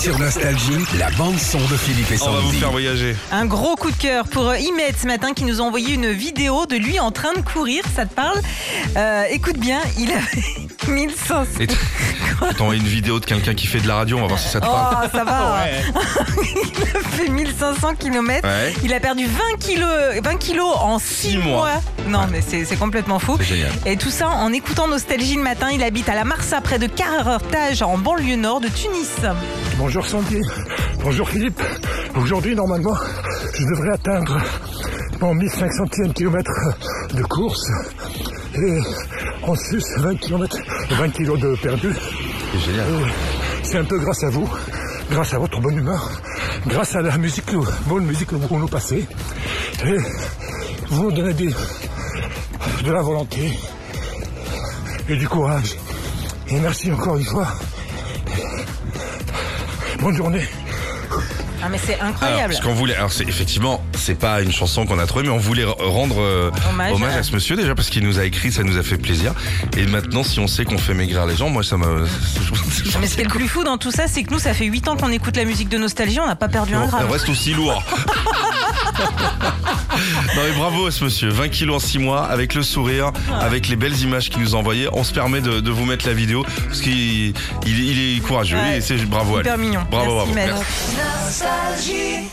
Sur Nostalgie, la bande-son de Philippe et On va vous Sandy. faire voyager. Un gros coup de cœur pour euh, Imet ce matin qui nous a envoyé une vidéo de lui en train de courir. Ça te parle? Euh, Écoute bien, il a 1500. Et une vidéo de quelqu'un qui fait de la radio, on va voir si ça te parle. Oh, ça va. il a fait 1500 km. Ouais. Il a perdu 20 kilos, 20 kilos en 6 Six mois. mois. Non, mais c'est complètement fou. C'est génial. Et tout ça en écoutant Nostalgie le matin. Il habite à la Marsa, près de Carartage, en banlieue nord de Tunis. Bonjour Sandy, bonjour Philippe. Aujourd'hui, normalement, je devrais atteindre mon 1500e kilomètre de course. Et en sus, 20 km, 20 kilos de perdu. C'est génial. C'est un peu grâce à vous, grâce à votre bonne humeur, grâce à la musique, que- bonne musique que vous nous passez. Et vous nous donnez des, de la volonté et du courage. Et merci encore une fois. Bonne journée. Ah, mais c'est Alors, incroyable. parce qu'on voulait, alors c'est effectivement, c'est pas une chanson qu'on a trouvée, mais on voulait rendre euh, Hommage hommage, à- ce monsieur déjà parce qu'il nous a écrit, ça nous a fait plaisir. Et maintenant, si on sait qu'on fait maigrir les gens, moi ça me. Mais ce qui est le plus fou dans tout ça, c'est que nous, ça fait 8 ans qu'on écoute la musique de Nostalgie, on n'a pas perdu un On gramme. reste aussi lourd. non mais bravo à ce monsieur, 20 kilos en 6 mois, avec le sourire, avec les belles images qu'il nous a envoyées. On se permet de, de vous mettre la vidéo parce qu'il il, il est courageux Ouais. et c'est bravo à lui. Hyper mignon. Bravo, Merci, bravo. Matt. Merci. Nostalgie.